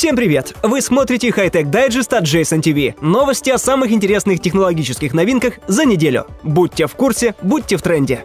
Всем привет! Вы смотрите Хайтек Дайджест от Jason TV. Новости о самых интересных технологических новинках за неделю. Будьте в курсе, будьте в тренде.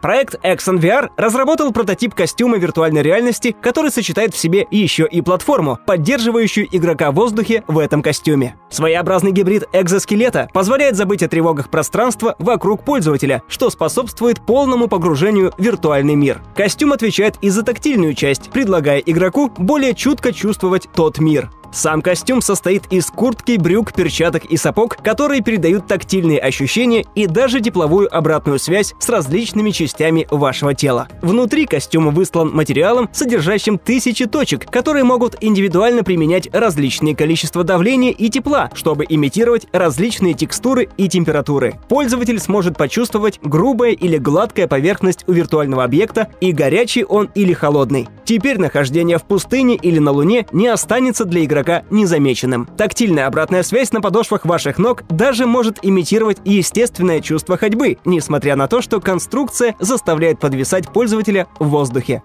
Проект Exxon VR разработал прототип костюма виртуальной реальности, который сочетает в себе еще и платформу, поддерживающую игрока в воздухе в этом костюме. Своеобразный гибрид экзоскелета позволяет забыть о тревогах пространства вокруг пользователя, что способствует полному погружению в виртуальный мир. Костюм отвечает и за тактильную часть, предлагая игроку более чутко чувствовать тот мир. Сам костюм состоит из куртки, брюк, перчаток и сапог, которые передают тактильные ощущения и даже тепловую обратную связь с различными частями вашего тела. Внутри костюм выслан материалом, содержащим тысячи точек, которые могут индивидуально применять различные количества давления и тепла, чтобы имитировать различные текстуры и температуры. Пользователь сможет почувствовать грубая или гладкая поверхность у виртуального объекта и горячий он или холодный. Теперь нахождение в пустыне или на Луне не останется для игрока игрока незамеченным. Тактильная обратная связь на подошвах ваших ног даже может имитировать естественное чувство ходьбы, несмотря на то, что конструкция заставляет подвисать пользователя в воздухе.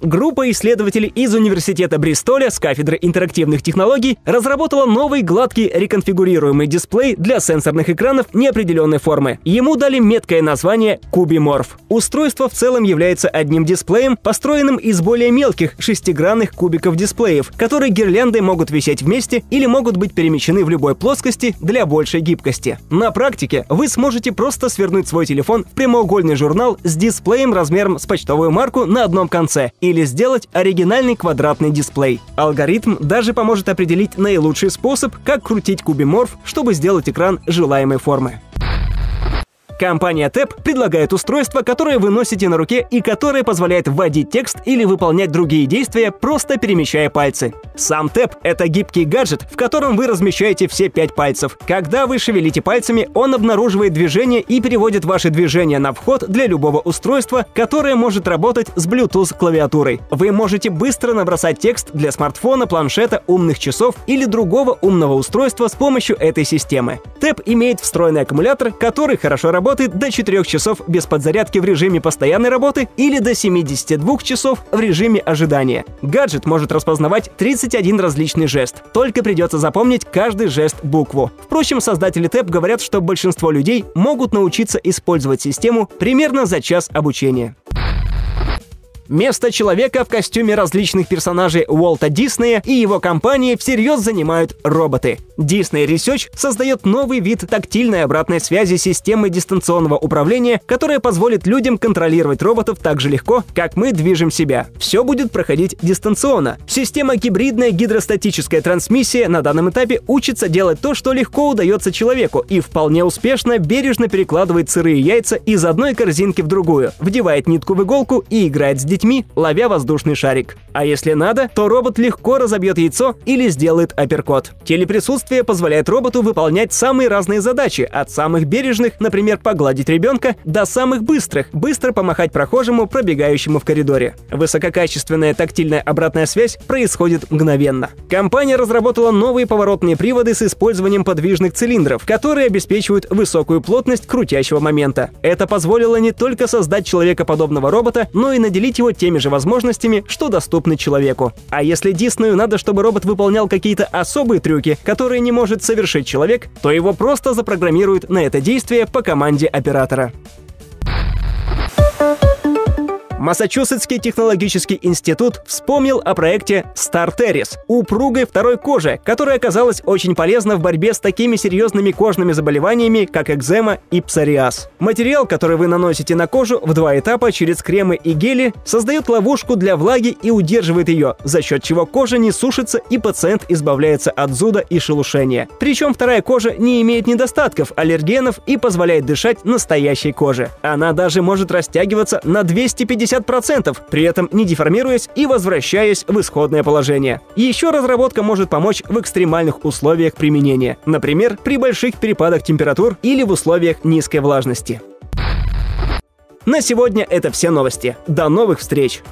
Группа исследователей из Университета Бристоля с кафедры интерактивных технологий разработала новый гладкий реконфигурируемый дисплей для сенсорных экранов неопределенной формы. Ему дали меткое название Кубиморф. Устройство в целом является одним дисплеем, построенным из более мелких шестигранных кубиков дисплеев, которые гирляндой могут висеть вместе или могут быть перемещены в любой плоскости для большей гибкости. На практике вы сможете просто свернуть свой телефон в прямоугольный журнал с дисплеем размером с почтовую марку на одном конце и или сделать оригинальный квадратный дисплей. Алгоритм даже поможет определить наилучший способ, как крутить кубиморф, чтобы сделать экран желаемой формы. Компания TAP предлагает устройство, которое вы носите на руке и которое позволяет вводить текст или выполнять другие действия, просто перемещая пальцы. Сам TAP — это гибкий гаджет, в котором вы размещаете все пять пальцев. Когда вы шевелите пальцами, он обнаруживает движение и переводит ваши движения на вход для любого устройства, которое может работать с Bluetooth-клавиатурой. Вы можете быстро набросать текст для смартфона, планшета, умных часов или другого умного устройства с помощью этой системы. TAP имеет встроенный аккумулятор, который хорошо работает до 4 часов без подзарядки в режиме постоянной работы или до 72 часов в режиме ожидания. Гаджет может распознавать 31 различный жест. Только придется запомнить каждый жест букву. Впрочем, создатели ТЭП говорят, что большинство людей могут научиться использовать систему примерно за час обучения. Место человека в костюме различных персонажей Уолта Диснея и его компании всерьез занимают роботы. Disney Research создает новый вид тактильной обратной связи системы дистанционного управления, которая позволит людям контролировать роботов так же легко, как мы движем себя. Все будет проходить дистанционно. Система гибридная гидростатическая трансмиссия на данном этапе учится делать то, что легко удается человеку, и вполне успешно бережно перекладывает сырые яйца из одной корзинки в другую, вдевает нитку в иголку и играет с детьми ловя воздушный шарик. А если надо, то робот легко разобьет яйцо или сделает апперкот. Телеприсутствие позволяет роботу выполнять самые разные задачи, от самых бережных, например, погладить ребенка, до самых быстрых, быстро помахать прохожему, пробегающему в коридоре. Высококачественная тактильная обратная связь происходит мгновенно. Компания разработала новые поворотные приводы с использованием подвижных цилиндров, которые обеспечивают высокую плотность крутящего момента. Это позволило не только создать человекоподобного робота, но и наделить его теми же возможностями, что доступны человеку. А если Диснею надо, чтобы робот выполнял какие-то особые трюки, которые не может совершить человек, то его просто запрограммируют на это действие по команде оператора. Массачусетский технологический институт вспомнил о проекте StarTeris – упругой второй кожи, которая оказалась очень полезна в борьбе с такими серьезными кожными заболеваниями, как экзема и псориаз. Материал, который вы наносите на кожу в два этапа через кремы и гели, создает ловушку для влаги и удерживает ее, за счет чего кожа не сушится и пациент избавляется от зуда и шелушения. Причем вторая кожа не имеет недостатков, аллергенов и позволяет дышать настоящей коже. Она даже может растягиваться на 250 50%, при этом не деформируясь и возвращаясь в исходное положение. Еще разработка может помочь в экстремальных условиях применения, например, при больших перепадах температур или в условиях низкой влажности. На сегодня это все новости. До новых встреч!